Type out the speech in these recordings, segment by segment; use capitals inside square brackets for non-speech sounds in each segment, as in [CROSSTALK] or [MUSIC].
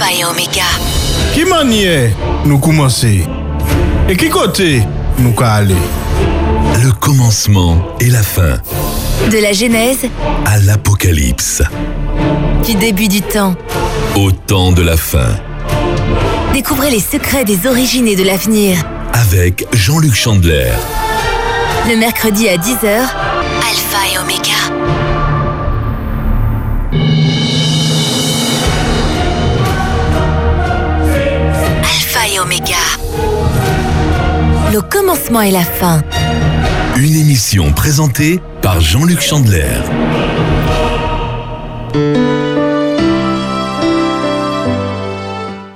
Alpha et Omega. Qui maniait nous commencer Et qui côté nous aller Le commencement et la fin De la Genèse à l'Apocalypse. du début du temps. Au temps de la fin. Découvrez les secrets des origines et de l'avenir. Avec Jean-Luc Chandler. Le mercredi à 10h, Alpha et Omega. Le commencement et la fin. Une émission présentée par Jean-Luc Chandler.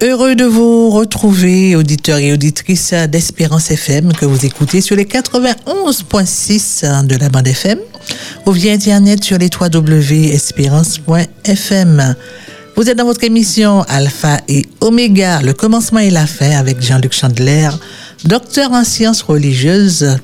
Heureux de vous retrouver, auditeurs et auditrices d'Espérance FM, que vous écoutez sur les 91.6 de la bande FM ou via Internet sur les www.espérance.fm. Vous êtes dans votre émission Alpha et Oméga, le commencement et la fin avec Jean-Luc Chandler, docteur en sciences religieuses.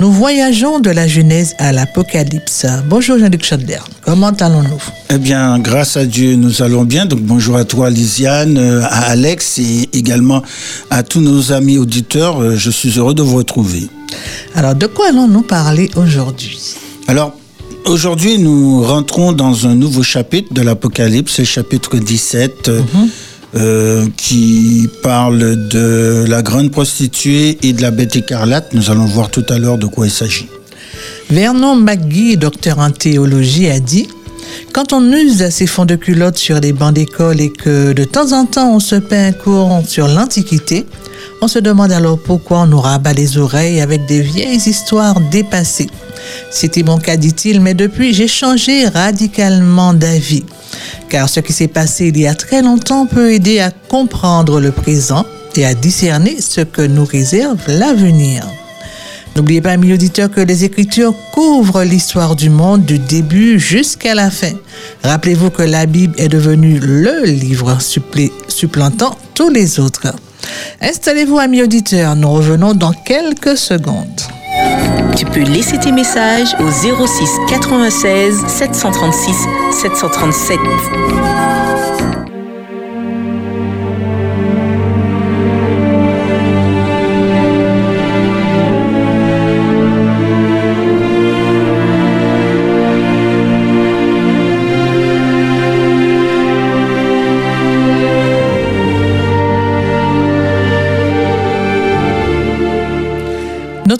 Nous voyageons de la Genèse à l'Apocalypse. Bonjour Jean-Luc Chandler, comment allons-nous? Eh bien, grâce à Dieu, nous allons bien. Donc, bonjour à toi, Lisiane, euh, à Alex et également à tous nos amis auditeurs. Euh, Je suis heureux de vous retrouver. Alors, de quoi allons-nous parler aujourd'hui? Alors, aujourd'hui, nous rentrons dans un nouveau chapitre de l'Apocalypse, le chapitre 17, euh, euh, qui parle de la grande prostituée et de la bête écarlate. Nous allons voir tout à l'heure de quoi il s'agit. Vernon McGee, docteur en théologie, a dit Quand on use ses fonds de culotte sur les bancs d'école et que de temps en temps on se peint un cours sur l'Antiquité, on se demande alors pourquoi on nous rabat les oreilles avec des vieilles histoires dépassées. C'était mon cas, dit-il, mais depuis j'ai changé radicalement d'avis. Car ce qui s'est passé il y a très longtemps peut aider à comprendre le présent et à discerner ce que nous réserve l'avenir. N'oubliez pas, amis auditeurs, que les Écritures couvrent l'histoire du monde du début jusqu'à la fin. Rappelez-vous que la Bible est devenue le livre supplantant tous les autres. Installez-vous, amis auditeurs, nous revenons dans quelques secondes. Tu peux laisser tes messages au 06 96 736 737.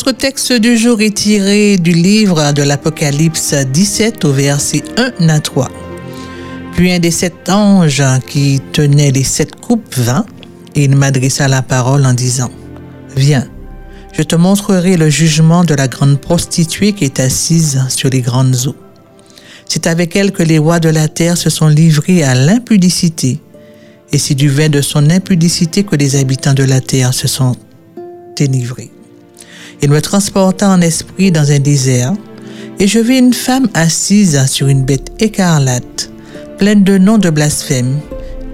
Notre texte du jour est tiré du livre de l'Apocalypse 17 au verset 1 à 3. Puis un des sept anges qui tenait les sept coupes vint et il m'adressa la parole en disant, Viens, je te montrerai le jugement de la grande prostituée qui est assise sur les grandes eaux. C'est avec elle que les rois de la terre se sont livrés à l'impudicité, et c'est du vin de son impudicité que les habitants de la terre se sont délivrés. Il me transporta en esprit dans un désert, et je vis une femme assise sur une bête écarlate, pleine de noms de blasphème,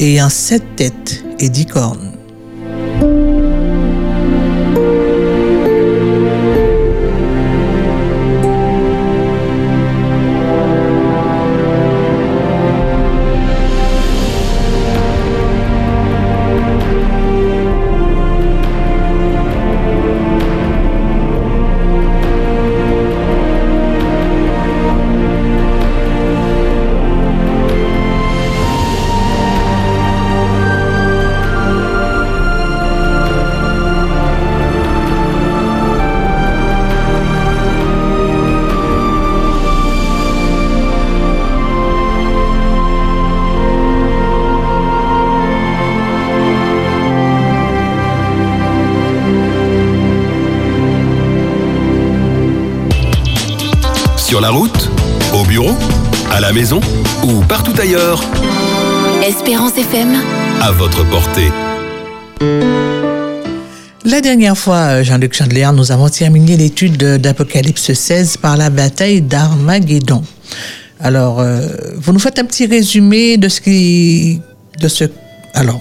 ayant sept têtes et dix cornes. Maison ou partout ailleurs, Espérance FM. à votre portée. La dernière fois, Jean-Luc Chandler, nous avons terminé l'étude de- d'Apocalypse 16 par la bataille d'Armageddon. Alors, euh, vous nous faites un petit résumé de ce qui... de ce... Alors,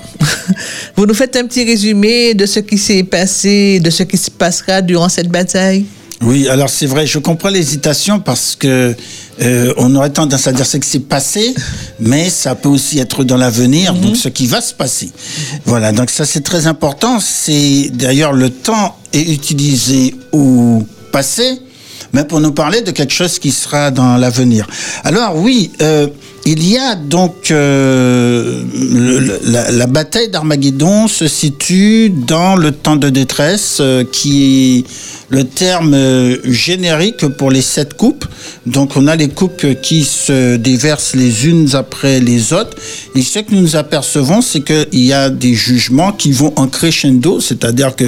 [LAUGHS] vous nous faites un petit résumé de ce qui s'est passé, de ce qui se passera durant cette bataille? Oui, alors c'est vrai, je comprends l'hésitation parce que Euh, on aurait tendance à dire ce qui s'est passé, mais ça peut aussi être dans l'avenir, donc ce qui va se passer. Voilà, donc ça c'est très important. C'est d'ailleurs le temps est utilisé au passé, mais pour nous parler de quelque chose qui sera dans l'avenir. Alors oui, euh, il y a donc euh, la bataille d'Armageddon se situe dans le temps de détresse, euh, qui est le terme euh, générique pour les sept coupes. Donc on a les coupes qui se déversent les unes après les autres. Et ce que nous nous apercevons, c'est qu'il y a des jugements qui vont en crescendo, c'est-à-dire que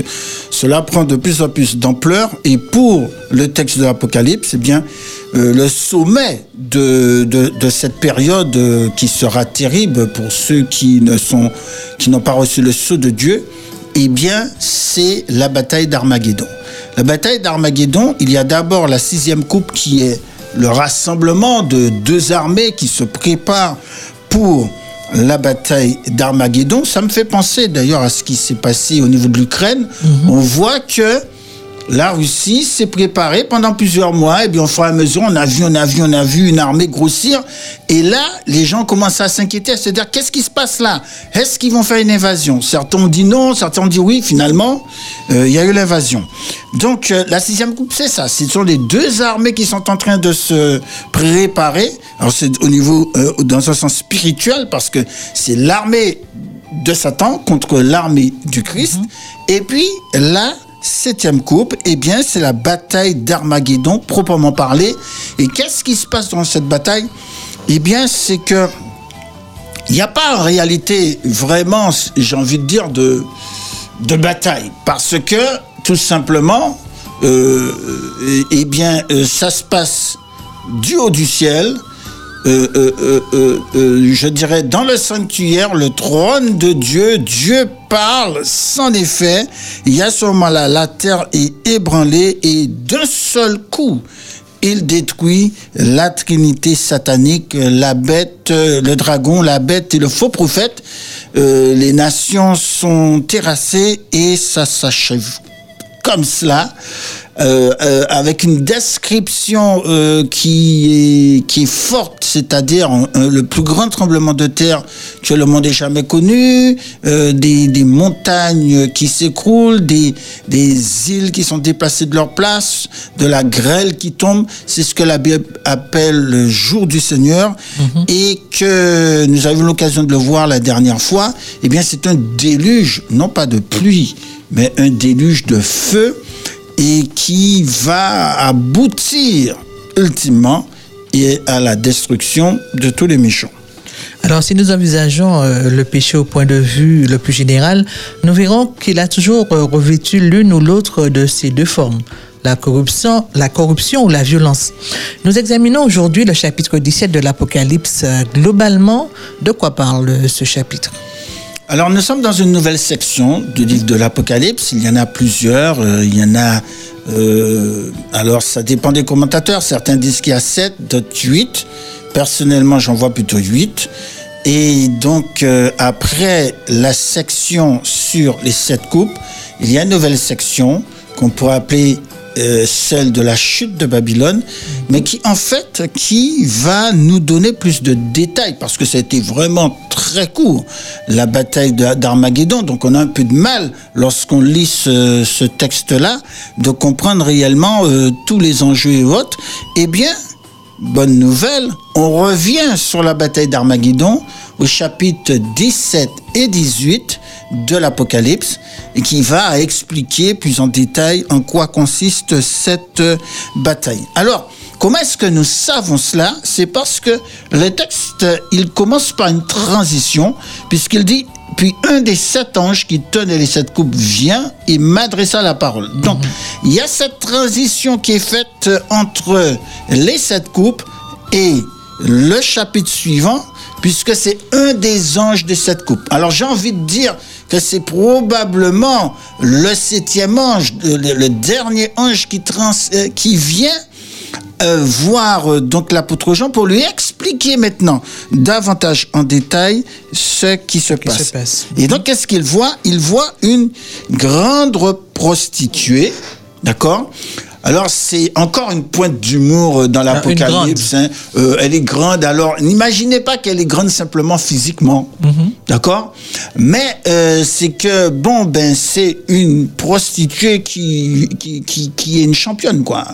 cela prend de plus en plus d'ampleur. Et pour le texte de l'Apocalypse, eh bien, euh, le sommet de, de, de cette période euh, qui sera terrible pour ceux qui ne sont qui n'ont pas reçu le sceau de Dieu, eh bien, c'est la bataille d'Armageddon. La bataille d'Armageddon, il y a d'abord la sixième coupe qui est le rassemblement de deux armées qui se préparent pour la bataille d'Armageddon. Ça me fait penser d'ailleurs à ce qui s'est passé au niveau de l'Ukraine. On voit que la Russie s'est préparée pendant plusieurs mois, et bien au fur et à mesure, on a vu, on a vu, on a vu une armée grossir, et là, les gens commencent à s'inquiéter, à se dire, qu'est-ce qui se passe là? Est-ce qu'ils vont faire une invasion? Certains ont dit non, certains ont dit oui, finalement, euh, il y a eu l'invasion. Donc, euh, la sixième coupe, c'est ça, ce sont les deux armées qui sont en train de se préparer, alors c'est au niveau, euh, dans un sens spirituel, parce que c'est l'armée de Satan contre l'armée du Christ, et puis là, septième coupe, eh bien, c'est la bataille d'Armageddon, proprement parlé. Et qu'est-ce qui se passe dans cette bataille? Eh bien, c'est que il n'y a pas en réalité vraiment, j'ai envie de dire, de, bataille. Parce que, tout simplement, euh, eh bien, euh, ça se passe du haut du ciel, euh, euh, euh, je dirais, dans le sanctuaire, le trône de Dieu, Dieu parle sans effet. Il y a ce moment-là, la terre est ébranlée et d'un seul coup, il détruit la trinité satanique, la bête, le dragon, la bête et le faux prophète. Les nations sont terrassées et ça s'achève comme cela, euh, euh, avec une description euh, qui, est, qui est forte, c'est-à-dire euh, le plus grand tremblement de terre que le monde ait jamais connu, euh, des, des montagnes qui s'écroulent, des, des îles qui sont déplacées de leur place, de la grêle qui tombe. C'est ce que la Bible appelle le jour du Seigneur et que nous avons l'occasion de le voir la dernière fois. Eh bien, c'est un déluge, non pas de pluie, mais un déluge de feu et qui va aboutir ultimement et à la destruction de tous les méchants. Alors, si nous envisageons euh, le péché au point de vue le plus général, nous verrons qu'il a toujours euh, revêtu l'une ou l'autre de ces deux formes, la corruption, la corruption ou la violence. Nous examinons aujourd'hui le chapitre 17 de l'Apocalypse. Euh, Globalement, de quoi parle ce chapitre? Alors nous sommes dans une nouvelle section du livre de l'Apocalypse. Il y en a plusieurs. euh, il y en a. euh, alors ça dépend des commentateurs. Certains disent qu'il y a 7, d'autres 8. Personnellement, j'en vois plutôt 8. Et donc euh, après la section sur les sept coupes, il y a une nouvelle section qu'on pourrait appeler euh, celle de la chute de Babylone, mais qui en fait qui va nous donner plus de détails parce que été vraiment très court la bataille d'Armageddon, donc on a un peu de mal lorsqu'on lit ce, ce texte-là de comprendre réellement euh, tous les enjeux et autres. Eh bien, bonne nouvelle, on revient sur la bataille d'Armageddon au chapitre 17 et 18 de l'Apocalypse et qui va expliquer plus en détail en quoi consiste cette bataille. Alors, comment est-ce que nous savons cela? C'est parce que le texte, il commence par une transition puisqu'il dit puis un des sept anges qui tenait les sept coupes vient et m'adressa la parole. Donc, il y a cette transition qui est faite entre les sept coupes et le chapitre suivant, puisque c'est un des anges des sept coupes. Alors, j'ai envie de dire que c'est probablement le septième ange, le, le dernier ange qui, trans, euh, qui vient euh, voir euh, donc l'apôtre Jean pour lui expliquer maintenant davantage en détail ce qui se, passe. se passe. Et donc qu'est-ce qu'il voit? Il voit une grande prostituée, d'accord, Alors c'est encore une pointe d'humour euh, dans Ah, l'Apocalypse. hein. Euh, elle est grande. Alors n'imaginez pas qu'elle est grande simplement physiquement, d'accord? Mais euh, c'est que bon ben c'est une prostituée qui qui, qui qui est une championne quoi.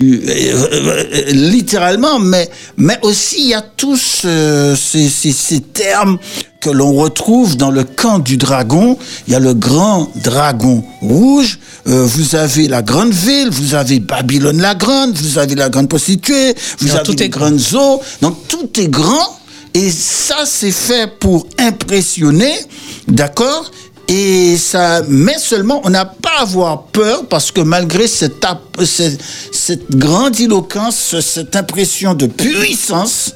Euh, littéralement, mais, mais aussi il y a tous euh, ces, ces, ces termes que l'on retrouve dans le camp du dragon. Il y a le grand dragon rouge, euh, vous avez la grande ville, vous avez Babylone la grande, vous avez la grande prostituée, vous Alors, avez les grandes eaux. Donc tout est grand et ça c'est fait pour impressionner, d'accord? Et ça, mais seulement, on n'a pas à avoir peur parce que malgré cette, cette, cette grandiloquence, cette impression de puissance,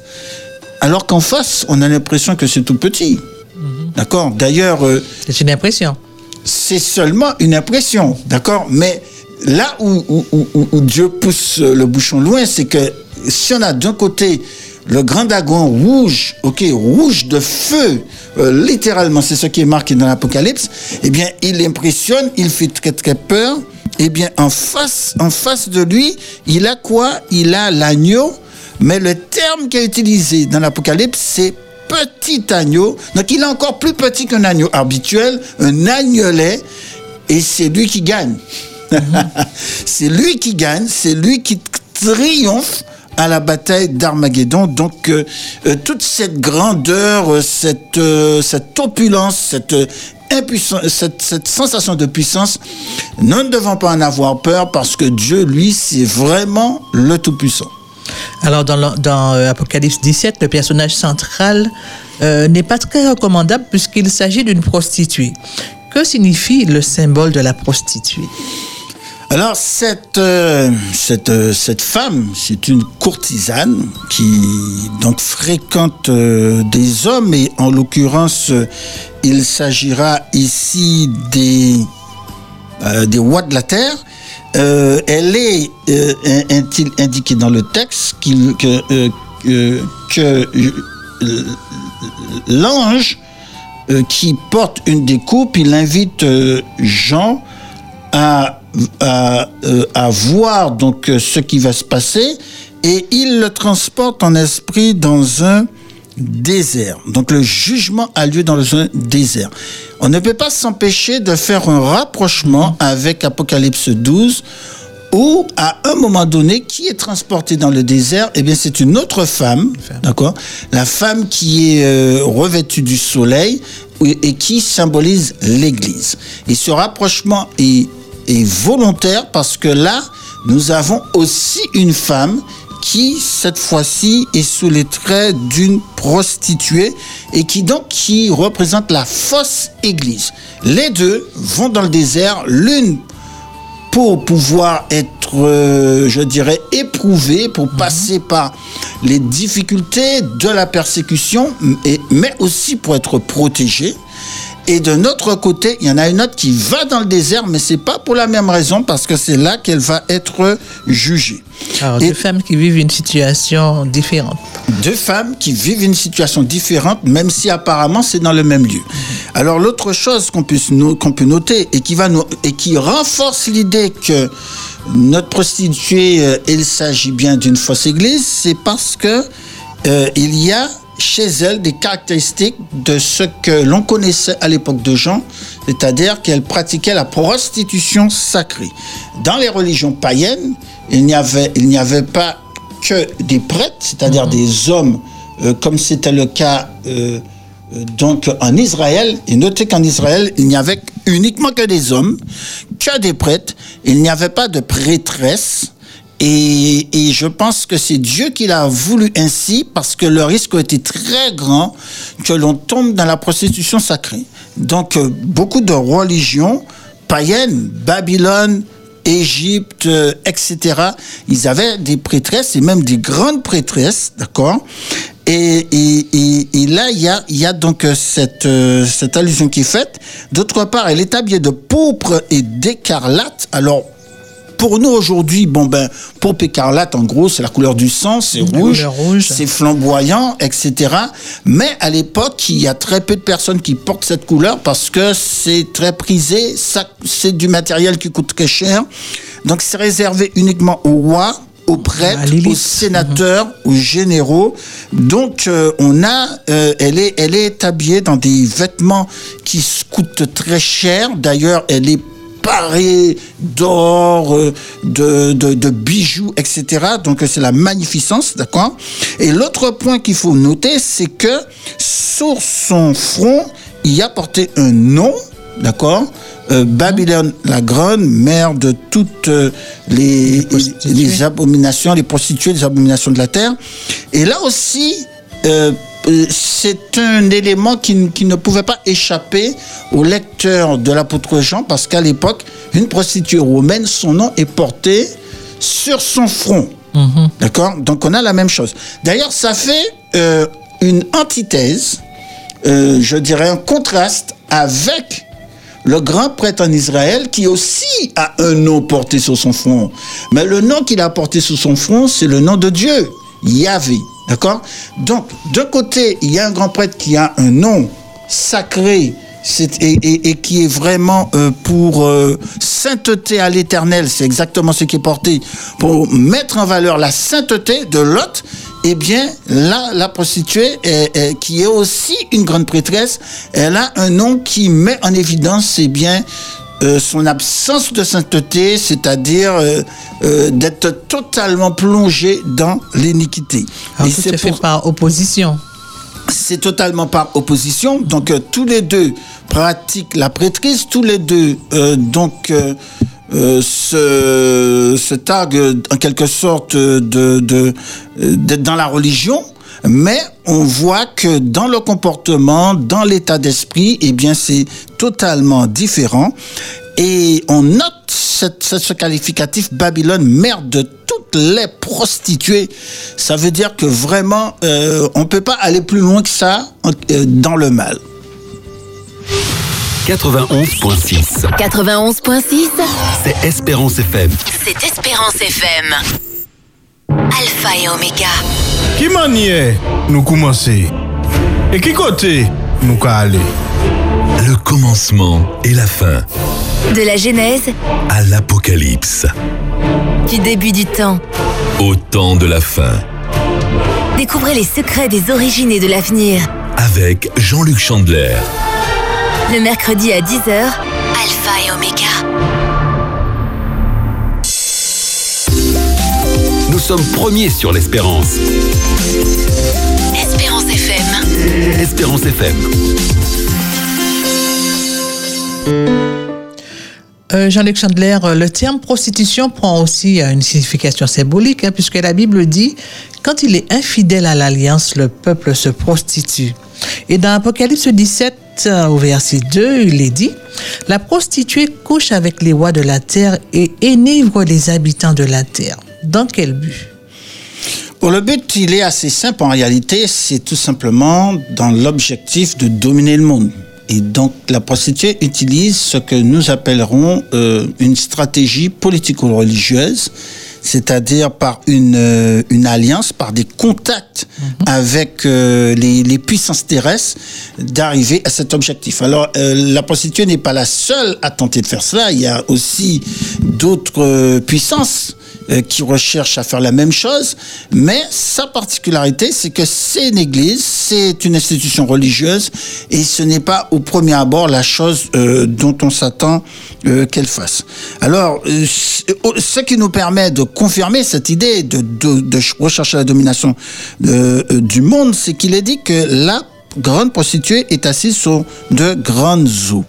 alors qu'en face, on a l'impression que c'est tout petit. D'accord? D'ailleurs, euh, C'est une impression. c'est seulement une impression, d'accord? Mais là où, où- où- où- où Dieu pousse le bouchon loin, c'est que si on a d'un côté le grand dragon rouge, ok, rouge de feu, euh, littéralement, c'est ce qui est marqué dans l'Apocalypse, eh bien, il impressionne, il fait très très peur. Eh bien, en face, en face de lui, il a quoi? Il a l'agneau, mais le terme qui est utilisé dans l'Apocalypse, c'est petit agneau. Donc il est encore plus petit qu'un agneau habituel, un agnelet, et c'est lui qui gagne. [LAUGHS] c'est lui qui gagne, c'est lui qui triomphe à la bataille d'Armageddon. Donc euh, euh, toute cette grandeur, euh, cette, opulence, cette, impuissance, cette, sensation de puissance, nous ne devons pas en avoir peur parce que Dieu, lui, c'est vraiment le Tout-Puissant. Alors, dans, Apocalypse 17, le personnage central n'est pas très recommandable puisqu'il s'agit d'une prostituée. Que signifie le symbole de la prostituée? Alors cette euh, cette euh, cette femme, c'est une courtisane qui donc fréquente euh, des hommes et en l'occurrence il s'agira ici des des rois de la terre. Elle est in- indi- indiquée dans le texte que que, l'ange qui porte une des coupes, il invite Jean à, à, euh, à voir donc euh, ce qui va se passer et il le transporte en esprit dans un désert. Donc le jugement a lieu dans un désert. On ne peut pas s'empêcher de faire un rapprochement avec Apocalypse 12 où à un moment donné, qui est transporté dans le désert? Eh bien, c'est une autre femme, d'accord? La femme qui est euh, revêtue du soleil et qui symbolise l'Église. Et ce rapprochement est, est volontaire parce que là, nous avons aussi une femme qui, cette fois-ci, est sous les traits d'une prostituée et qui donc qui représente la fausse Église. Les deux vont dans le désert, l'une pour pouvoir être, euh, je dirais, éprouvé, pour passer par les difficultés de la persécution, et- mais aussi pour être protégé. Et de notre côté, il y en a une autre qui va dans le désert, mais c'est pas pour la même raison, parce que c'est là qu'elle va être jugée. Alors, Et- deux femmes qui vivent une situation différente. deux femmes qui vivent une situation différente, même si apparemment c'est dans le même lieu. Alors l'autre chose qu'on no- qu'on peut noter et qui va nous et qui renforce l'idée que notre prostituée, euh, il s'agit bien d'une fausse église, c'est parce que euh, il y a chez elle des caractéristiques de ce que l'on connaissait à l'époque de Jean, c'est-à-dire qu'elle pratiquait la prostitution sacrée. Dans les religions païennes, il n'y avait, il n'y avait pas que des prêtres, c'est-à-dire des hommes, euh, comme c'était le cas euh, euh, donc en Israël. Et notez qu'en Israël, il n'y avait uniquement que des hommes, que des prêtres. Il n'y avait pas de prêtresses. Et, je pense que c'est Dieu qui l'a voulu ainsi parce que le risque était très grand que l'on tombe dans la prostitution sacrée. Donc euh, beaucoup de religions païennes, Babylone, Égypte, euh, etc., ils avaient des prêtresses et même des grandes prêtresses, d'accord? Et, là, il y a, donc euh, cette, cette allusion qui est faite. D'autre part, elle est habillée de pourpre et d'écarlate. Alors, pour nous aujourd'hui, bon ben, pour écarlate, en gros, c'est la couleur du sang, c'est rouge, c'est flamboyant, etc. Mais à l'époque, il y a très peu de personnes qui portent cette couleur parce que c'est très prisé, ça, c'est du matériel qui coûte très cher. Donc c'est réservé uniquement aux rois, aux prêtres, aux sénateurs, aux généraux. Donc euh, on a, euh, elle est, elle est habillée dans des vêtements qui coûtent très cher. D'ailleurs, elle est parée d'or, euh, de, de, de bijoux, etc. Donc c'est la magnificence, d'accord? Et l'autre point qu'il faut noter, c'est que sur son front, il y a porté un nom, d'accord? Euh, Babylone la grande, mère de toutes euh, les, abominations, les prostituées, les abominations de la terre. Et là aussi, euh, c'est un élément qui, ne pouvait pas échapper au lecteur de l'apôtre Jean, parce qu'à l'époque, une prostituée romaine, son nom est porté sur son front. D'accord? Donc on a la même chose. D'ailleurs, ça fait euh, une antithèse, euh, je dirais un contraste avec le grand prêtre en Israël qui aussi a un nom porté sur son front. Mais le nom qu'il a porté sur son front, c'est le nom de Dieu, Yahvé. D'accord? Donc, d'un côté, il y a un grand prêtre qui a un nom sacré et, qui est vraiment euh, pour euh, sainteté à l'éternel, c'est exactement ce qui est porté, pour mettre en valeur la sainteté de l'autre, eh bien, là, la prostituée, est- est- qui est aussi une grande prêtresse, elle a un nom qui met en évidence, eh bien, euh, son absence de sainteté, c'est-à-dire euh, euh, d'être totalement plongée dans l'iniquité. Alors, Et c'est fait par opposition. c'est totalement par opposition. Donc tous les deux pratiquent la prêtrise, tous les deux donc se, se targuent en quelque sorte de de- d'être dans la religion. Mais on voit que dans le comportement, dans l'état d'esprit, eh bien, c'est totalement différent. Et on note cette- ce, ce qualificatif Babylone, mère de toutes les prostituées. Ça veut dire que vraiment, euh, on peut pas aller plus loin que ça euh, dans le mal. 91.6. 91.6, C'est Espérance FM. c'est Espérance FM. Alpha et Oméga. Qui manière nous commencer Et qui côté nous ka aller Le commencement et la fin De la Genèse, à l'Apocalypse. du début du temps. Au temps de la fin. Découvrez les secrets des origines et de l'avenir. Avec Jean-Luc Chandler. Le mercredi à 10h, Alpha et Oméga. Sommes premiers sur l'Espérance. Espérance FM. Espérance FM. Euh, Jean-Luc Chandler, euh, le terme prostitution prend aussi euh, une signification symbolique, hein, puisque la Bible dit, quand il est infidèle à l'alliance, le peuple se prostitue. Et dans Apocalypse 17, euh, au verset 2, il est dit, la prostituée couche avec les rois de la terre et énivre les habitants de la terre. Dans quel but? Pour le but, il est assez simple en réalité, c'est tout simplement dans l'objectif de dominer le monde. Et donc la prostituée utilise ce que nous appellerons euh, une stratégie politico-religieuse, c'est-à-dire par une, euh, une alliance, par des contacts avec euh, les, les puissances terrestres, d'arriver à cet objectif. Alors la prostituée n'est pas la seule à tenter de faire cela, il y a aussi d'autres puissances qui recherche à faire la même chose, mais sa particularité, c'est que c'est une église, c'est une institution religieuse, et ce n'est pas au premier abord la chose euh, dont on s'attend euh, qu'elle fasse. Alors, euh, ce qui nous permet de confirmer cette idée de, de, de rechercher la domination euh, euh, du monde, c'est qu'il est dit que la grande prostituée est assise sur de grandes eaux.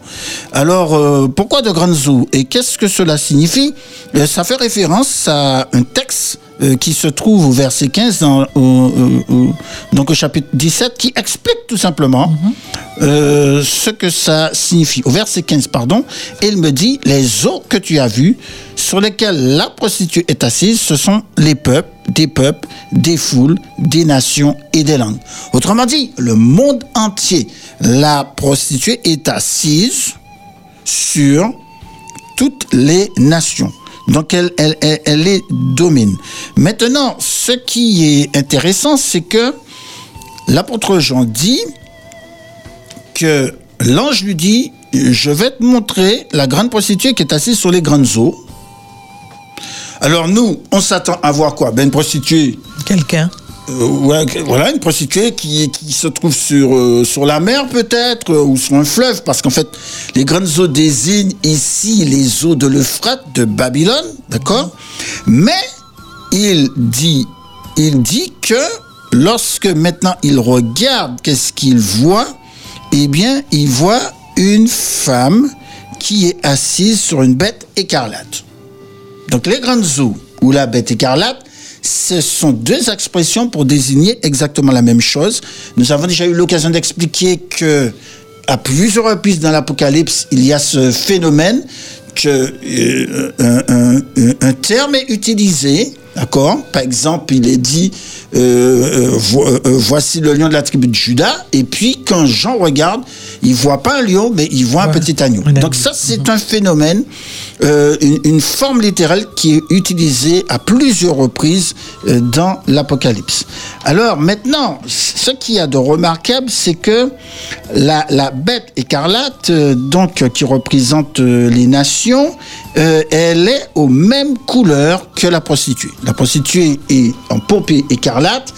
Alors, euh, pourquoi de grandes eaux Et qu'est-ce que cela signifie? Euh, Ça fait référence à un texte euh, qui se trouve au verset 15, dans, au, au- au- donc au chapitre 17, qui explique tout simplement euh, ce que ça signifie. Au verset 15, pardon, il me dit, les eaux que tu as vues, sur lesquelles la prostituée est assise, ce sont les peuples, des peuples, des foules, des nations et des langues. Autrement dit, le monde entier, la prostituée est assise sur toutes les nations. Donc elle, elle, elle, les domine. Maintenant, ce qui est intéressant, c'est que l'apôtre Jean dit que l'ange lui dit, je vais te montrer la grande prostituée qui est assise sur les grandes eaux. Alors nous, on s'attend à voir quoi? Ben une prostituée Quelqu'un. Euh, voilà, une prostituée qui, qui se trouve sur, euh, sur la mer peut-être, euh, ou sur un fleuve, parce qu'en fait, les grandes eaux désignent ici les eaux de l'Euphrate, de Babylone, d'accord? Mais il dit, il dit que lorsque maintenant il regarde, qu'est-ce qu'il voit Eh bien, il voit une femme qui est assise sur une bête écarlate. Donc les grandes eaux ou la bête écarlate, ce sont deux expressions pour désigner exactement la même chose. Nous avons déjà eu l'occasion d'expliquer que à plusieurs reprises dans l'Apocalypse, il y a ce phénomène que euh, un, terme est utilisé, d'accord Par exemple, il est dit euh, euh, vo- euh, voici le lion de la tribu de Judas, et puis quand Jean regarde, il voit pas un lion, mais il voit un petit agneau. Donc ça, c'est un phénomène, euh, une, une forme littérale qui est utilisée à plusieurs reprises euh, dans l'Apocalypse. Alors maintenant, ce qu'il y a de remarquable, c'est que la, la bête écarlate, euh, donc euh, qui représente euh, les nations, euh, elle est aux mêmes couleurs que la prostituée. La prostituée est en pourpre écarlate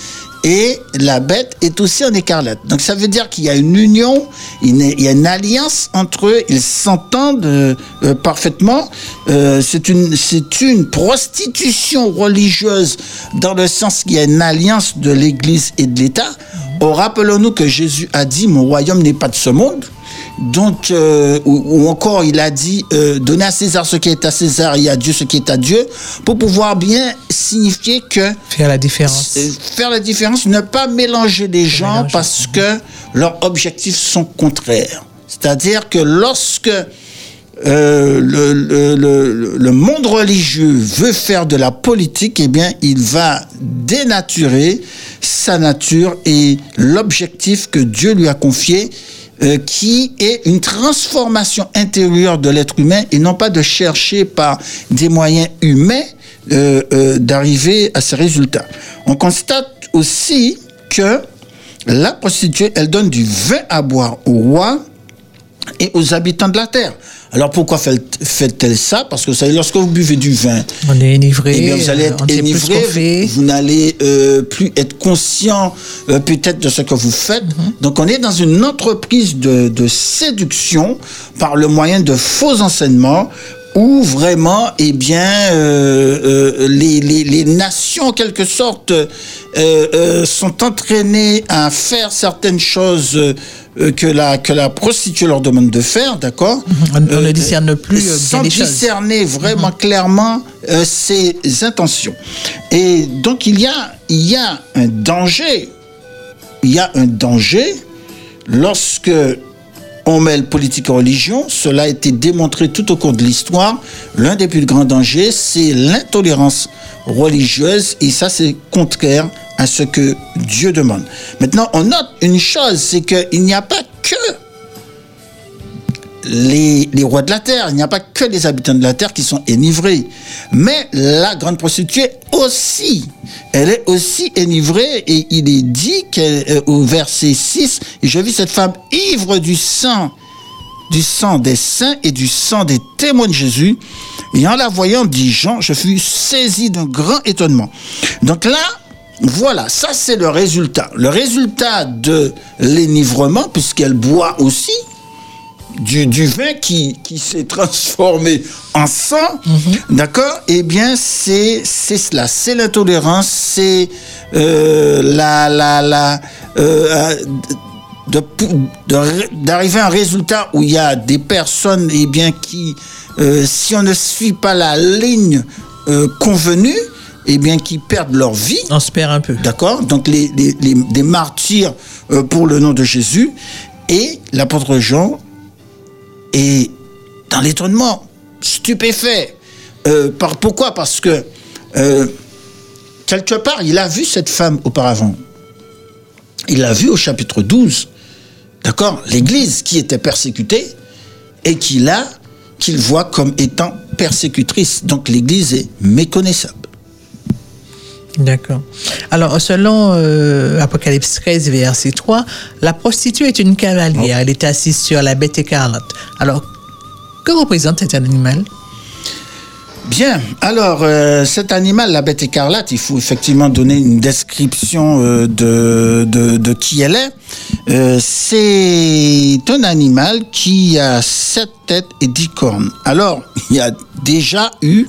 et la bête est aussi en écarlate. Donc ça veut dire qu'il y a une union, il y a une alliance entre eux, ils s'entendent euh, euh, parfaitement. Euh, c'est une, une prostitution religieuse dans le sens qu'il y a une alliance de l'Église et de l'État. Or, rappelons-nous que Jésus a dit, mon royaume n'est pas de ce monde. Donc, euh, ou, ou encore, il a dit, euh, donnez à César ce qui est à César et à Dieu ce qui est à Dieu, pour pouvoir bien signifier que Faire la différence. euh, faire la différence, ne pas mélanger les gens mélanger. parce que leurs objectifs sont contraires. C'est-à-dire que lorsque euh, le, le- le- le monde religieux veut faire de la politique, eh bien, il va dénaturer sa nature et l'objectif que Dieu lui a confié, euh, qui est une transformation intérieure de l'être humain et non pas de chercher par des moyens humains euh, euh, d'arriver à ces résultats. On constate aussi que la prostituée, elle donne du vin à boire au roi et aux habitants de la terre. Alors pourquoi fait- fait-elle ça? Parce que vous savez, lorsque vous buvez du vin, On est enivré. eh bien, vous allez être fait. vous, n'allez euh, plus être conscient euh, peut-être de ce que vous faites. Mhm. Donc on est dans une entreprise de, de séduction par le moyen de faux enseignements où vraiment, eh bien, euh, euh, les, les, les nations, en quelque sorte, euh, sont entraînées à faire certaines choses euh, que, la, que la prostituée leur demande de faire, d'accord On, on ne discerne plus euh, bien sans les choses. discerner vraiment clairement euh, ses intentions. Et donc il y a, il y a un danger, il y a un danger lorsque on mêle politique et religion. Cela a été démontré tout au cours de l'histoire. L'un des plus grands dangers, c'est l'intolérance religieuse et ça c'est contraire à ce que Dieu demande. Maintenant, on note une chose, c'est qu'il n'y a pas que les, rois de la terre, il n'y a pas que les habitants de la terre qui sont enivrés. Mais la grande prostituée aussi, elle est aussi enivrée et il est dit euh, au verset 6, et je vis cette femme ivre du sang, du sang des saints et du sang des témoins de Jésus. Et en la voyant, dit Jean, je fus saisi d'un grand étonnement. Donc là, voilà, ça c'est le résultat. Le résultat de l'enivrement, puisqu'elle boit aussi, du, du vin qui, qui s'est transformé en sang, d'accord? Eh bien, c'est cela, c'est l'intolérance, c'est euh, la la la euh, de- d'arriver à un résultat où il y a des personnes, eh bien, qui, euh, si on ne suit pas la ligne euh, convenue, eh bien, qui perdent leur vie. On se perd un peu. D'accord? Donc, les, les- les- des martyrs euh, pour le nom de Jésus. Et l'apôtre Jean est dans l'étonnement, stupéfait. Euh, pourquoi? Parce que, euh, quelque part, il a vu cette femme auparavant. Il l'a vue au chapitre 12. D'accord L'Église qui était persécutée et qui là qu'il voit comme étant persécutrice. Donc l'Église est méconnaissable. D'accord. Alors, selon euh, Apocalypse 13, verset 3, la prostituée est une cavalière. Elle est assise sur la bête écarlate. Alors, que représente cet animal? Bien, alors euh, cet animal, la bête écarlate, il faut effectivement donner une description euh, de, de, de qui elle est. Euh, c'est un animal qui a sept têtes et dix cornes. Alors, il y a déjà eu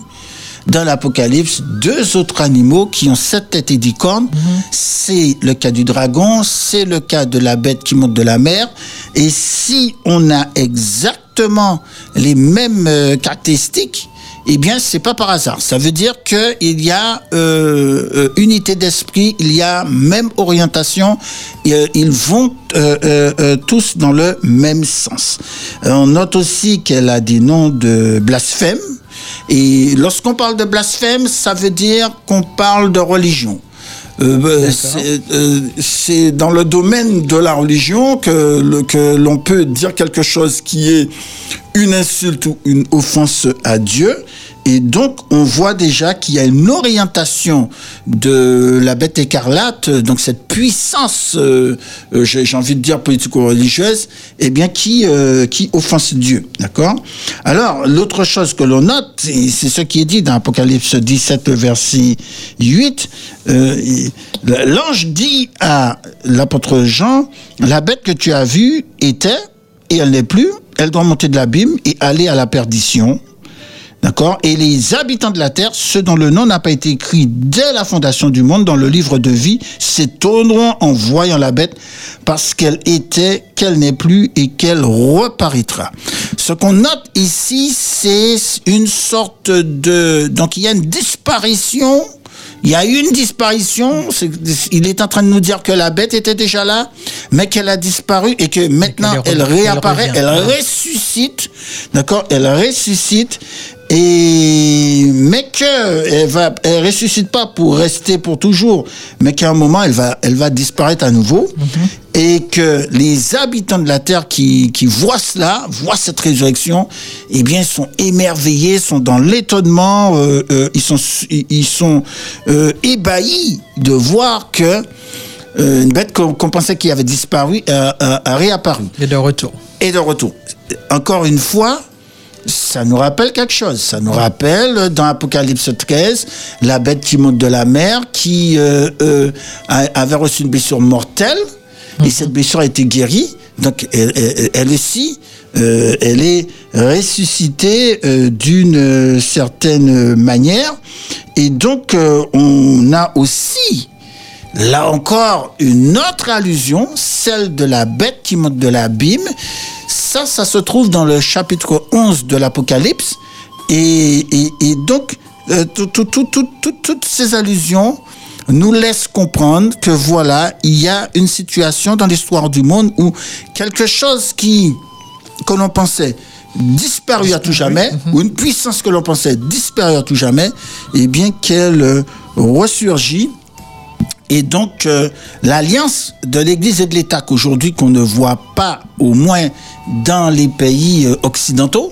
dans l'Apocalypse deux autres animaux qui ont sept têtes et dix cornes. C'est le cas du dragon, c'est le cas de la bête qui monte de la mer. Et si on a exactement les mêmes euh, caractéristiques, eh bien, c'est pas par hasard. Ça veut dire qu'il y a euh, euh, unité d'esprit, il y a même orientation. et, euh, ils vont euh, tous dans le même sens. On note aussi qu'elle a des noms de blasphème. Et lorsqu'on parle de blasphème, ça veut dire qu'on parle de religion. Euh, c'est euh, c'est dans le domaine de la religion que, le- que l'on peut dire quelque chose qui est une insulte ou une offense à Dieu. Et donc, on voit déjà qu'il y a une orientation de la bête écarlate, donc cette puissance, euh, euh, j'ai envie de dire politico-religieuse, eh bien, qui, euh, offense Dieu. D'accord? Alors, l'autre chose que l'on note, c'est ce qui est dit dans Apocalypse 17, verset 8, euh, il- l'ange dit à l'apôtre Jean, la bête que tu as vue était, et elle n'est plus, elle doit monter de l'abîme et aller à la perdition. D'accord Et les habitants de la terre, ceux dont le nom n'a pas été écrit dès la fondation du monde dans le livre de vie, s'étonneront en voyant la bête parce qu'elle était, qu'elle n'est plus et qu'elle reparaîtra. Ce qu'on note ici, c'est une sorte de... Donc il y a une disparition il y a eu une disparition. Il est en train de nous dire que la bête était déjà là, mais qu'elle a disparu et que maintenant elle réapparaît, elle ressuscite. D'accord Elle ressuscite. Et mais que elle va, elle ressuscite pas pour rester pour toujours, mais qu'à un moment elle va, elle va disparaître à nouveau, et que les habitants de la terre qui, qui voient cela, voient cette résurrection, eh bien sont émerveillés, sont dans l'étonnement, euh, euh, ils sont, ils sont euh, ébahis de voir que euh, une bête qu'on qu'on pensait qui avait disparu a, a- a réapparu Et de retour. et de retour. Encore une fois, ça nous rappelle quelque chose. Ça nous rappelle dans Apocalypse 13, la bête qui monte de la mer, qui euh, euh, avait reçu une blessure mortelle, et cette blessure a été guérie. Donc elle, elle- elle aussi, euh, elle est ressuscitée euh, d'une certaine manière. Et donc euh, on a aussi Là encore, une autre allusion, celle de la bête qui monte de l'abîme. Ça, ça se trouve dans le chapitre 11 de l'Apocalypse. Et, et- et donc, euh, tout- tout- tout- tout- tout- toutes ces allusions nous laissent comprendre que voilà, il y a une situation dans l'histoire du monde où quelque chose qui, que l'on pensait disparu à tout jamais, ou une puissance que l'on pensait disparue à tout jamais, et bien qu'elle euh, ressurgit et donc, euh, l'alliance de l'Église et de l'État qu'aujourd'hui qu'on ne voit pas, au moins dans les pays euh, occidentaux,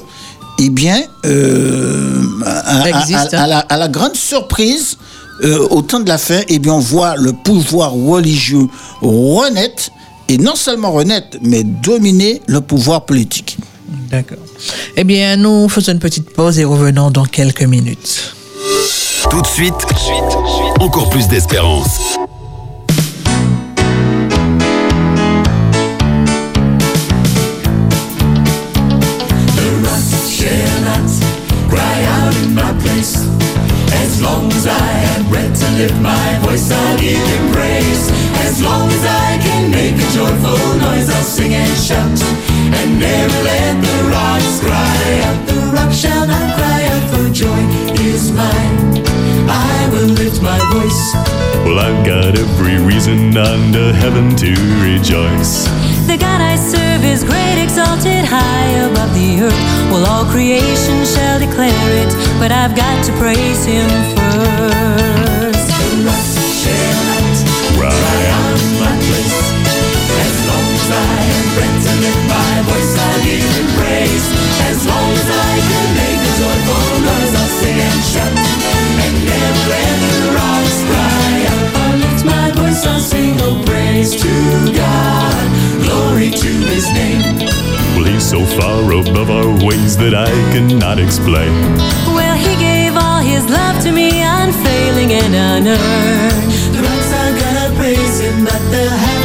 eh bien, euh, à, à- Existe, à- à la, à la grande surprise, euh, au temps de la fin, eh bien, on voit le pouvoir religieux renaître, et non seulement renaître, mais dominer le pouvoir politique. D'accord. Eh bien, nous faisons une petite pause et revenons dans quelques minutes. Tout de suite, encore plus d'espérance. Lift my voice, I'll give him praise. As long as I can make a joyful noise, I'll sing and shout. And never let the rocks cry out. The rock shall not cry out, for joy is mine. I will lift my voice. Well, I've got every reason under heaven to rejoice. The God I serve is great, exalted high above the earth. Well, all creation shall declare it, but I've got to praise Him first my. As long as I am friends and my voice, praise. As long as I make joyful noise, I'll sing and shout. And never let the rocks cry out. I my voice, sing praise to God. Glory to his name. Well, he's so far above our ways that I cannot explain. Well, he gave all his love to me, unfailing and unearned. But the hell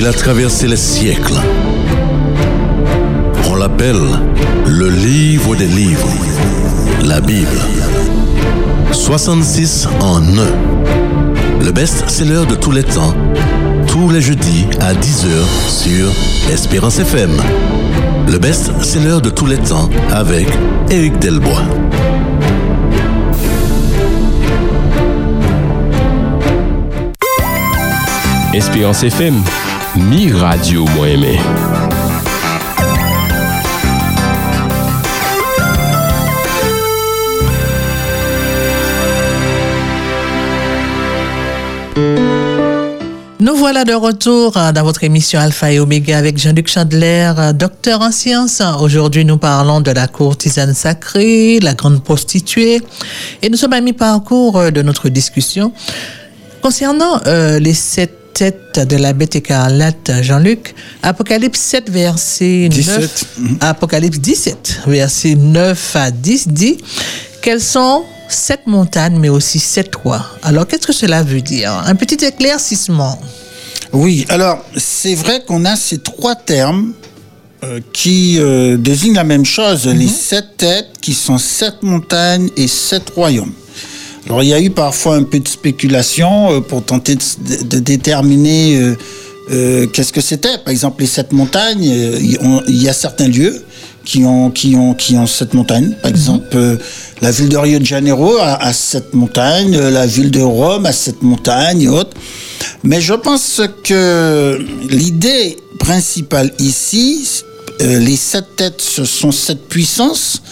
Il a traversé les siècles. On l'appelle le livre des livres, la Bible. 66 en un. Le best-seller de tous les temps, tous les jeudis à 10h sur Espérance FM. Le best-seller de tous les temps avec Éric Delbois. Espérance FM, mi radio aimé. Nous voilà de retour euh, dans votre émission Alpha et Oméga avec Jean-Luc Chandler, euh, docteur en sciences. Aujourd'hui, nous parlons de la courtisane sacrée, la grande prostituée. Et nous sommes à mi-parcours euh, de notre discussion. Concernant les sept de la bête écarlate, Jean-Luc, Apocalypse 7, verset 9, 17. Apocalypse 17, verset 9 à 10 dit qu'elles sont sept montagnes, mais aussi sept rois? Alors, qu'est-ce que cela veut dire? Un petit éclaircissement. Oui, alors c'est vrai qu'on a ces trois termes euh, qui euh, désignent la même chose, les sept têtes qui sont sept montagnes et sept royaumes. Alors il y a eu parfois un peu de spéculation euh, pour tenter de, de déterminer euh, euh, qu'est-ce que c'était. Par exemple, les sept montagnes, il y a certains lieux qui ont, qui ont, qui ont sept montagnes. Par exemple, euh, la ville de Rio de Janeiro a, a sept montagnes, euh, la ville de Rome a sept montagnes et autres. Mais je pense que l'idée principale ici, euh, les sept têtes, ce sont sept puissances,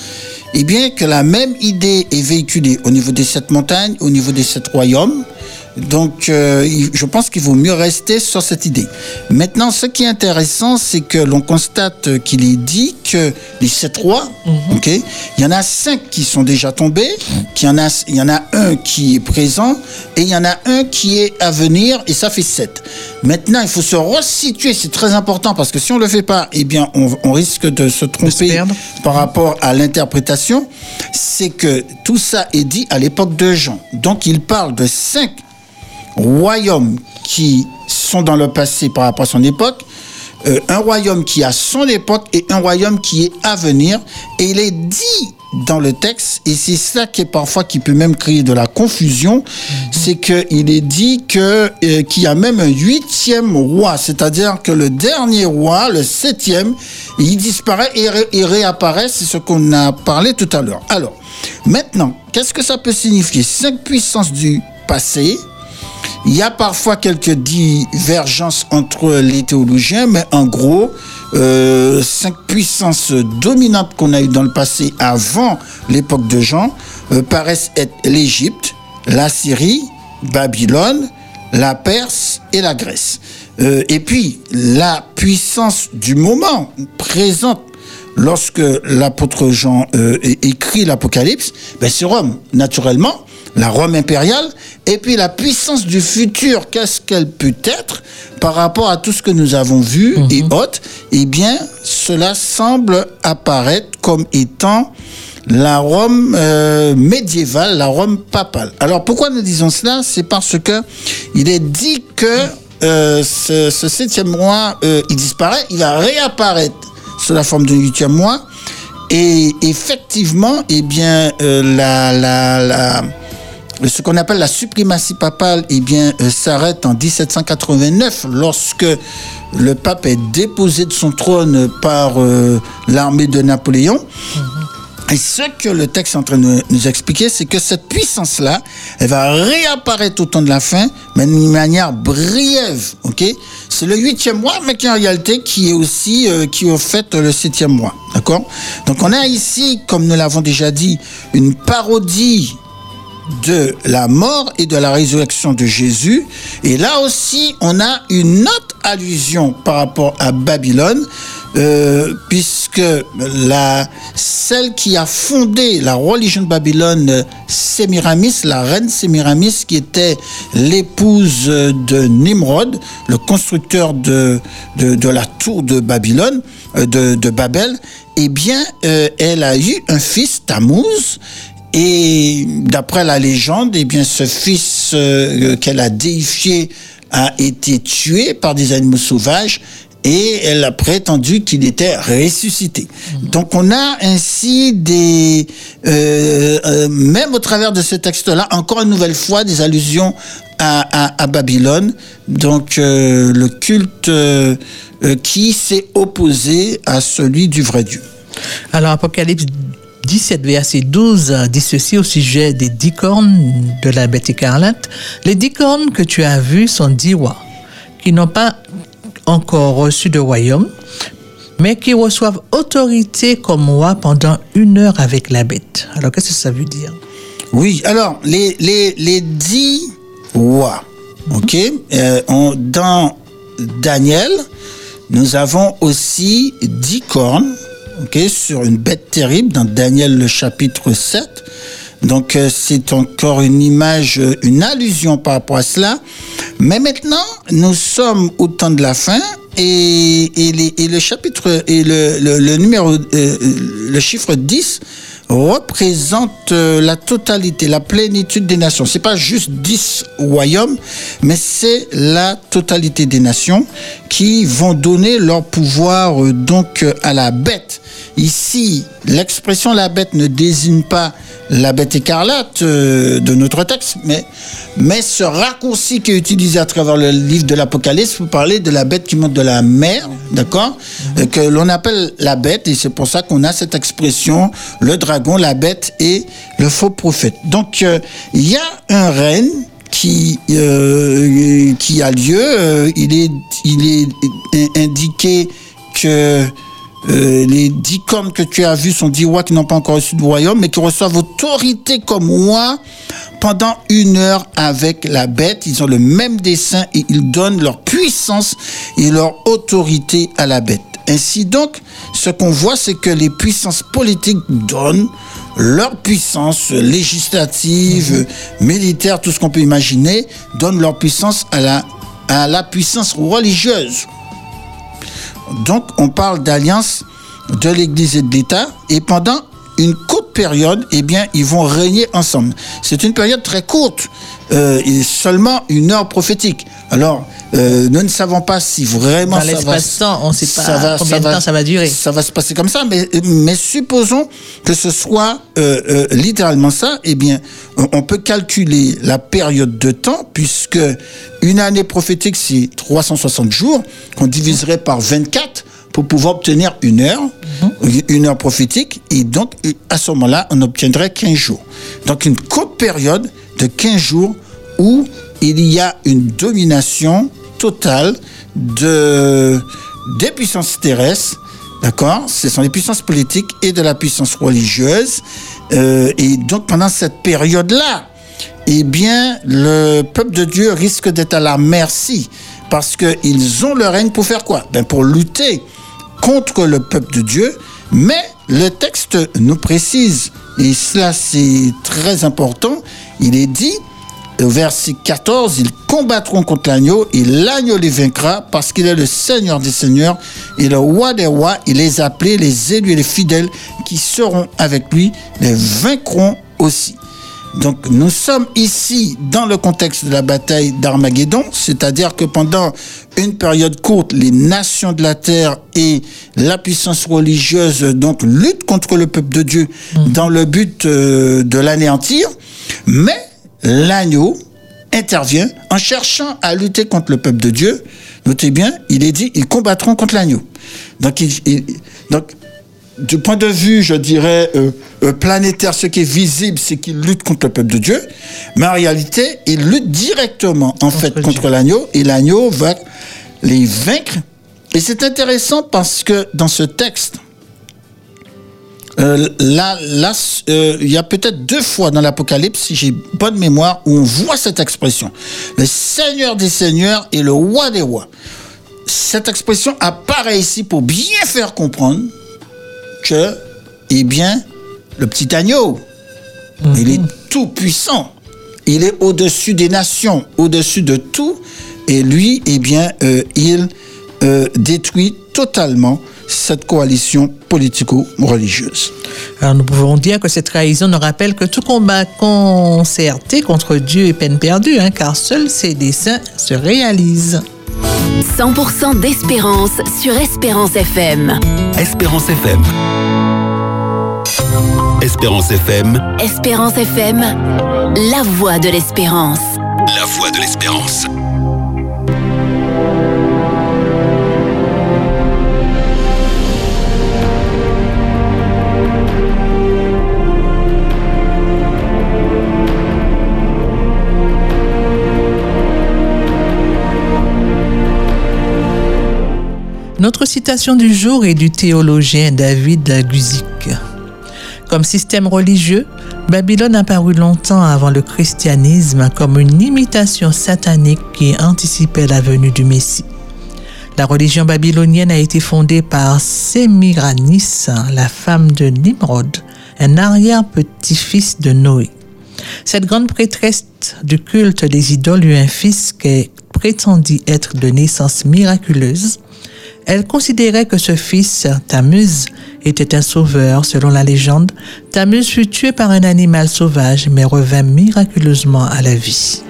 et bien que la même idée est véhiculée au niveau des sept montagnes, au niveau des sept royaumes. Donc, euh, je pense qu'il vaut mieux rester sur cette idée. Maintenant, ce qui est intéressant, c'est que l'on constate qu'il est dit que les sept rois, ok, il y en a cinq qui sont déjà tombés, qu'il y en a, il y en a un qui est présent et il y en a un qui est à venir et ça fait sept. Maintenant, il faut se resituer, c'est très important parce que si on le fait pas, eh bien, on, on risque de se tromper par rapport à l'interprétation. C'est que tout ça est dit à l'époque de Jean. Donc, il parle de cinq royaumes qui sont dans le passé par rapport à son époque, euh, un royaume qui a son époque et un royaume qui est à venir. Et il est dit dans le texte, et c'est ça qui est parfois qui peut même créer de la confusion, c'est qu'il est dit que euh, qu'il y a même un huitième roi, c'est-à-dire que le dernier roi, le septième, il disparaît et, ré- et réapparaît, c'est ce qu'on a parlé tout à l'heure. Alors, maintenant, qu'est-ce que ça peut signifier? Cinq puissances du passé, il y a parfois quelques divergences entre les théologiens, mais en gros, euh, cinq puissances dominantes qu'on a eues dans le passé avant l'époque de Jean euh, paraissent être l'Égypte, la Syrie, Babylone, la Perse et la Grèce. Euh, et puis, la puissance du moment présente lorsque l'apôtre Jean écrit l'Apocalypse, ben c'est Rome, naturellement, la Rome impériale, et puis la puissance du futur, qu'est-ce qu'elle peut être par rapport à tout ce que nous avons vu et autres, eh bien, cela semble apparaître comme étant la Rome euh, médiévale, la Rome papale. Alors pourquoi nous disons cela? C'est parce que il est dit que euh, ce, ce septième mois, euh, il disparaît, il va réapparaître sous la forme d'un huitième mois. Et effectivement, eh bien, euh, la, la, la, ce qu'on appelle la suprématie papale eh bien, euh, s'arrête en 1789 lorsque le pape est déposé de son trône par euh, l'armée de Napoléon. Et ce que le texte est en train de nous expliquer, c'est que cette puissance-là, elle va réapparaître au temps de la fin, mais d'une manière brève, ok? C'est le huitième mois, mais qui en réalité qui est aussi, euh, qui est au fait le septième mois, d'accord? Donc on a ici, comme nous l'avons déjà dit, une parodie de la mort et de la résurrection de Jésus. Et là aussi, on a une autre allusion par rapport à Babylone, euh, puisque la, celle qui a fondé la religion de Babylone, Sémiramis, la reine Sémiramis, qui était l'épouse de Nimrod, le constructeur de, de, de la tour de Babylone, euh, de, de Babel, eh bien, euh, elle a eu un fils, Tammuz, et d'après la légende, eh bien, ce fils euh, qu'elle a déifié a été tué par des animaux sauvages et elle a prétendu qu'il était ressuscité. Donc on a ainsi des, euh, euh, même au travers de ce texte-là, encore une nouvelle fois des allusions à, à- à Babylone. Donc euh, le culte euh, euh, qui s'est opposé à celui du vrai Dieu. Alors, Apocalypse 17, verset 12 euh, dit ceci au sujet des dix cornes de la bête écarlate. Les dix cornes que tu as vues sont dix rois qui n'ont pas encore reçu de royaume, mais qui reçoivent autorité comme rois pendant une heure avec la bête. Alors, qu'est-ce que ça veut dire? Oui, alors, les, les, les dix rois, ok, euh, on- dans Daniel, nous avons aussi dix cornes, sur une bête terrible, dans Daniel le chapitre 7. Donc, euh, c'est encore une image, euh, une allusion par rapport à cela. Mais maintenant, nous sommes au temps de la fin et, et, le chapitre et le, numéro, euh, le chiffre 10 représente euh, la totalité, la plénitude des nations. C'est pas juste 10 royaumes, mais c'est la totalité des nations qui vont donner leur pouvoir euh, donc euh, à la bête. Ici, l'expression la bête ne désigne pas la bête écarlate de notre texte, mais, mais ce raccourci qui est utilisé à travers le livre de l'Apocalypse pour parler de la bête qui monte de la mer, d'accord Que l'on appelle la bête, et c'est pour ça qu'on a cette expression, le dragon, la bête et le faux prophète. Donc, euh, il y a un règne qui, euh, qui a lieu. Euh, il, est, il est indiqué que les dix cornes que tu as vues sont dix rois qui n'ont pas encore reçu du royaume, mais qui reçoivent autorité comme roi pendant une heure avec la bête. Ils ont le même dessein et ils donnent leur puissance et leur autorité à la bête. Ainsi donc, ce qu'on voit, c'est que les puissances politiques donnent leur puissance législative, militaire, tout ce qu'on peut imaginer, donnent leur puissance à la, à la puissance religieuse. Donc, on parle d'alliance de l'Église et de l'État, et pendant une courte période, eh bien, ils vont régner ensemble. C'est une période très courte, euh, seulement une heure prophétique. Alors, euh, nous ne savons pas si vraiment Dans ça va, l'espace-temps, on ne sait pas combien de temps ça va durer. Ça va se passer comme ça, mais, mais supposons que ce soit euh, euh, littéralement ça, eh bien, on- peut calculer la période de temps, puisque une année prophétique, c'est 360 jours, qu'on diviserait par 24 pour pouvoir obtenir une heure, une heure prophétique, et donc à ce moment-là, on obtiendrait 15 jours. Donc une courte période de 15 jours où il y a une domination totale de, des puissances terrestres, d'accord? Ce sont les puissances politiques et de la puissance religieuse. Euh, et donc pendant cette période-là, eh bien, le peuple de Dieu risque d'être à la merci parce qu'ils ont le règne pour faire quoi? Ben Pour lutter contre le peuple de Dieu, mais le texte nous précise, et cela c'est très important, il est dit au verset 14, ils combattront contre l'agneau et l'agneau les vaincra parce qu'il est le Seigneur des Seigneurs et le roi des rois. Il les appelés, les élus et les fidèles qui seront avec lui, les vaincront aussi. Donc nous sommes ici dans le contexte de la bataille d'Armageddon, c'est-à-dire que pendant une période courte, les nations de la terre et la puissance religieuse donc luttent contre le peuple de Dieu dans le but euh, de l'anéantir, mais l'agneau intervient en cherchant à lutter contre le peuple de Dieu. Notez bien, il est dit, ils combattront contre l'agneau. Donc, il- il- donc du point de vue, je dirais, euh, euh, planétaire, ce qui est visible, c'est qu'ils luttent contre le peuple de Dieu. Mais en réalité, ils luttent directement, en fait, contre l'agneau. Et l'agneau va les vaincre. Et c'est intéressant parce que dans ce texte, euh, là, là, il y a peut-être deux fois dans l'Apocalypse, si j'ai bonne mémoire, où on voit cette expression. Le Seigneur des Seigneurs et le Roi des Rois. Cette expression apparaît ici pour bien faire comprendre que, eh bien, le petit agneau, il est tout puissant. Il est au-dessus des nations, au-dessus de tout. Et lui, eh bien, euh, il euh, détruit totalement cette coalition politico-religieuse. Alors nous pouvons dire que cette trahison nous rappelle que tout combat concerté contre Dieu est peine perdue, hein, car seuls ses desseins se réalisent. 100% d'espérance sur Espérance FM. Espérance FM. Espérance FM, Espérance FM, la voix de l'espérance. la voix de l'espérance. Notre citation du jour est du théologien David Guzik. Comme système religieux, Babylone a paru longtemps avant le christianisme comme une imitation satanique qui anticipait la venue du Messie. La religion babylonienne a été fondée par Sémiranis, la femme de Nimrod, un arrière-petit-fils de Noé. Cette grande prêtresse du culte des idoles eut un fils qui prétendit être de naissance miraculeuse. Elle considérait que ce fils, Tammuz, était un sauveur. Selon la légende, Tammuz fut tué par un animal sauvage mais revint miraculeusement à la vie.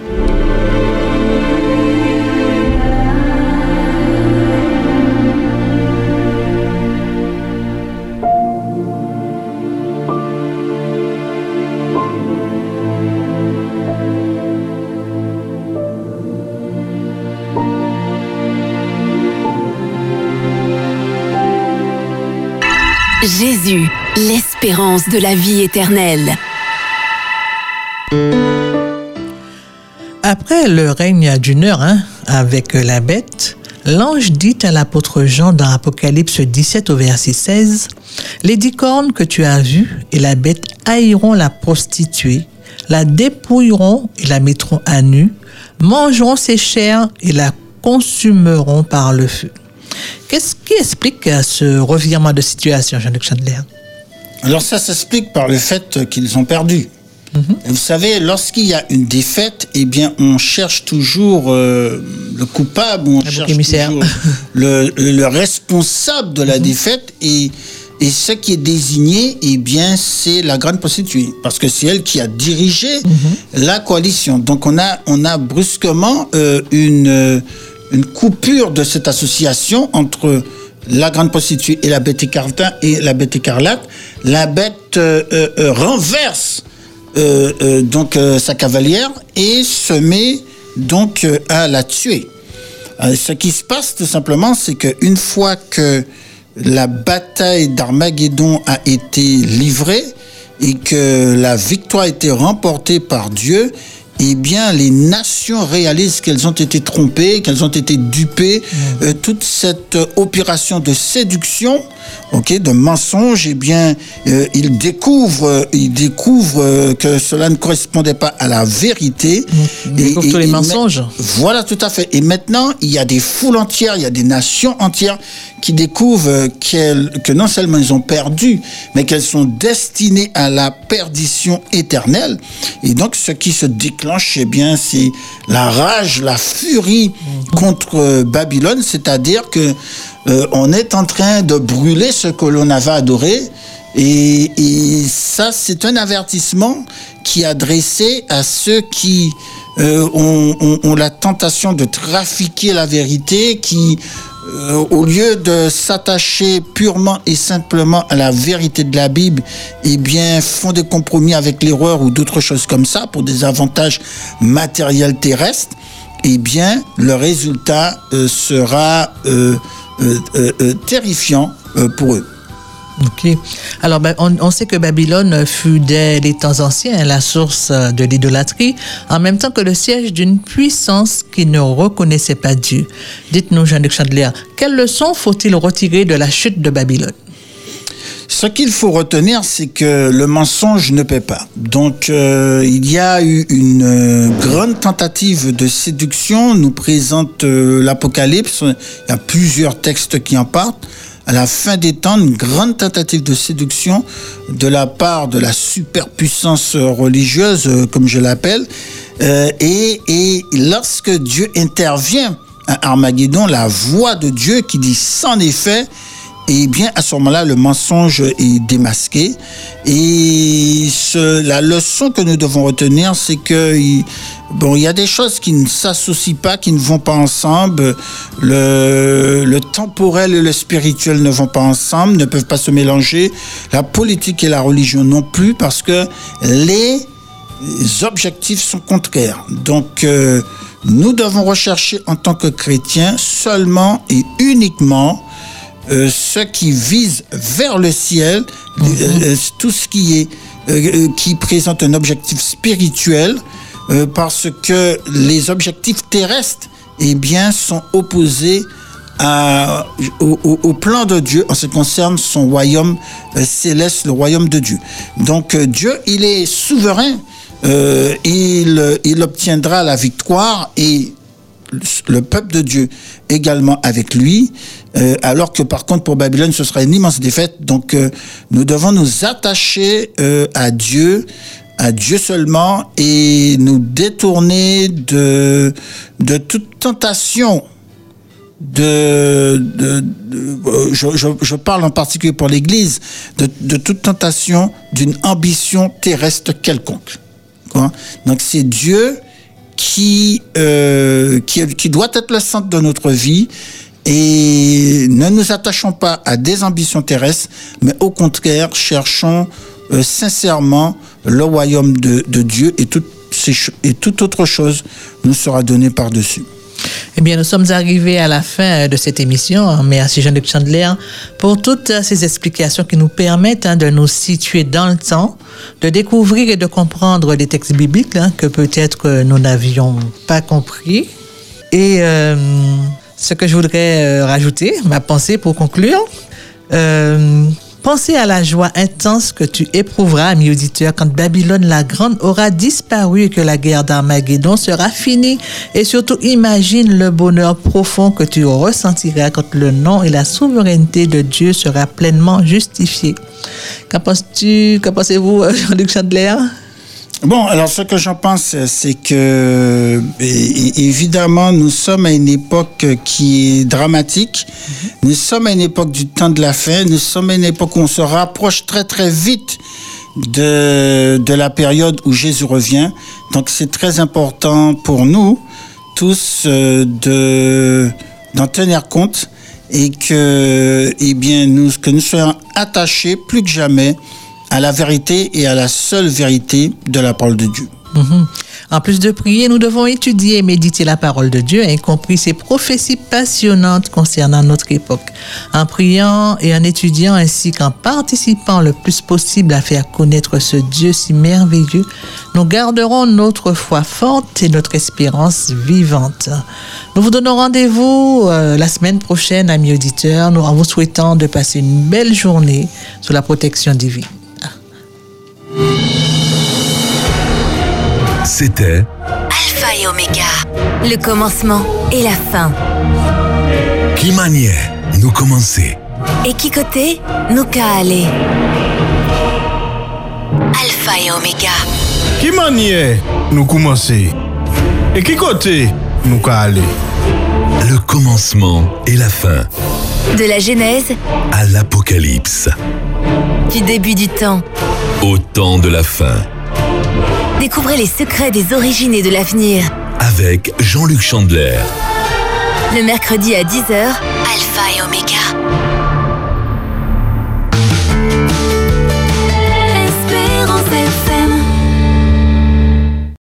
L'espérance de la vie éternelle. Après le règne d'une heure hein, avec la bête, l'ange dit à l'apôtre Jean dans Apocalypse 17 au verset 16, Les dix cornes que tu as vues et la bête haïront la prostituée, la dépouilleront et la mettront à nu, mangeront ses chairs et la consumeront par le feu. Qu'est-ce qui explique euh, ce revirement de situation, Jean-Luc Chandler? Alors ça s'explique par le fait qu'ils ont perdu. Et Vous savez, lorsqu'il y a une défaite, eh bien, on cherche toujours euh, le coupable, on cherche toujours [LAUGHS] le, le responsable de la défaite et, et ce qui est désigné, eh bien, c'est la grande prostituée, parce que c'est elle qui a dirigé la coalition. Donc on a, on a brusquement euh, une, une coupure de cette association entre la grande prostituée et la bête écarlate la bête euh, euh, euh, renverse donc sa cavalière et se met donc à la tuer. Ce qui se passe tout simplement, c'est qu'une fois que la bataille d'Armageddon a été livrée et que la victoire a été remportée par Dieu, eh bien, les nations réalisent qu'elles ont été trompées, qu'elles ont été dupées. Euh, toute cette euh, opération de séduction, ok, de mensonge, eh bien, euh, ils découvrent, euh, ils découvrent que cela ne correspondait pas à la vérité. Découvrent tous les mensonges. Voilà, tout à fait. Et maintenant, il y a des foules entières, il y a des nations entières qui découvrent qu'elles- que non seulement ils ont perdu, mais qu'elles sont destinées à la perdition éternelle. Et donc, ce qui se déclenche, eh bien, c'est la rage, la furie contre Babylone, c'est-à-dire que euh, on est en train de brûler ce que l'on avait adoré. Et, et ça, c'est un avertissement qui est adressé à ceux qui euh, ont, ont- ont la tentation de trafiquer la vérité, qui, euh, au lieu de s'attacher purement et simplement à la vérité de la Bible, eh bien, font des compromis avec l'erreur ou d'autres choses comme ça pour des avantages matériels terrestres, eh bien, le résultat euh, sera euh, terrifiant pour eux. Ok. Alors, ben, on, sait que Babylone fut dès les temps anciens la source euh, de l'idolâtrie, en même temps que le siège d'une puissance qui ne reconnaissait pas Dieu. Dites-nous, Jean-Luc Chandler, quelle leçon faut-il retirer de la chute de Babylone? Ce qu'il faut retenir, c'est que le mensonge ne paie pas. Donc, euh, il y a eu une euh, grande tentative de séduction, nous présente l'Apocalypse. Il y a plusieurs textes qui en parlent. À la fin des temps, une grande tentative de séduction de la part de la superpuissance religieuse, euh, comme je l'appelle. Euh, et, et lorsque Dieu intervient à Armageddon, la voix de Dieu qui dit sans effet, et bien à ce moment-là, le mensonge est démasqué. Et ce- la leçon que nous devons retenir, c'est que bon, il y a des choses qui ne s'associent pas, qui ne vont pas ensemble. Le, le temporel et le spirituel ne vont pas ensemble, ne peuvent pas se mélanger. La politique et la religion non plus, parce que les les objectifs sont contraires. Donc, euh, nous devons rechercher en tant que chrétiens seulement et uniquement euh, ce qui vise vers le ciel, euh, euh, tout ce qui est euh, qui présente un objectif spirituel, euh, parce que les objectifs terrestres, eh bien, sont opposés à- au, au- au plan de Dieu en ce qui concerne son royaume céleste, le royaume de Dieu. Donc euh, Dieu, il est souverain, euh, il, il obtiendra la victoire et le peuple de Dieu également avec lui, euh, alors que par contre pour Babylone ce sera une immense défaite. Donc euh, nous devons nous attacher euh, à Dieu, à Dieu seulement et nous détourner de, de toute tentation de, de- je, je- parle en particulier pour l'Église, de, de toute tentation d'une ambition terrestre quelconque. Donc c'est Dieu qui, euh, qui, doit être le centre de notre vie et ne nous attachons pas à des ambitions terrestres, mais au contraire cherchons euh, sincèrement le royaume de, Dieu et, et toute autre chose nous sera donnée par-dessus. Eh bien, nous sommes arrivés à la fin de cette émission. Merci Jean-Luc Chandler pour toutes ces explications qui nous permettent hein, de nous situer dans le temps, de découvrir et de comprendre des textes bibliques hein, que peut-être euh, nous n'avions pas compris. Et euh, ce que je voudrais euh, rajouter, ma pensée pour conclure, euh, pensez à la joie intense que tu éprouveras, ami auditeur, quand Babylone la Grande aura disparu et que la guerre d'Armageddon sera finie. Et surtout, imagine le bonheur profond que tu ressentiras quand le nom et la souveraineté de Dieu sera pleinement justifiés. Qu'en penses-tu, qu'en pensez-vous, euh, Jean-Luc Chandler? Bon, alors ce que j'en pense, c'est que évidemment, nous sommes à une époque qui est dramatique. Nous sommes à une époque du temps de la fin. Nous sommes à une époque où on se rapproche très très vite de, de la période où Jésus revient. Donc c'est très important pour nous tous euh, de d'en tenir compte et que eh bien nous que nous soyons attachés plus que jamais à la vérité et à la seule vérité de la parole de Dieu. Mhm. En plus de prier, nous devons étudier et méditer la parole de Dieu, y compris ses prophéties passionnantes concernant notre époque. En priant et en étudiant ainsi qu'en participant le plus possible à faire connaître ce Dieu si merveilleux, nous garderons notre foi forte et notre espérance vivante. Nous vous donnons rendez-vous euh, la semaine prochaine, amis auditeurs, nous en vous souhaitant de passer une belle journée sous la protection divine. C'était Alpha et Oméga. Le commencement et la fin. Qui maniait nous commencer. Et qui côté nous qu'à aller. Alpha et Oméga. Qui maniait nous commencer Et qui côté nous qu'à aller Le commencement et la fin De la Genèse à l'Apocalypse. du début du temps. Au temps de la fin. Découvrez les secrets des origines et de l'avenir. Avec Jean-Luc Chandler. Le mercredi à 10h, Alpha et Oméga.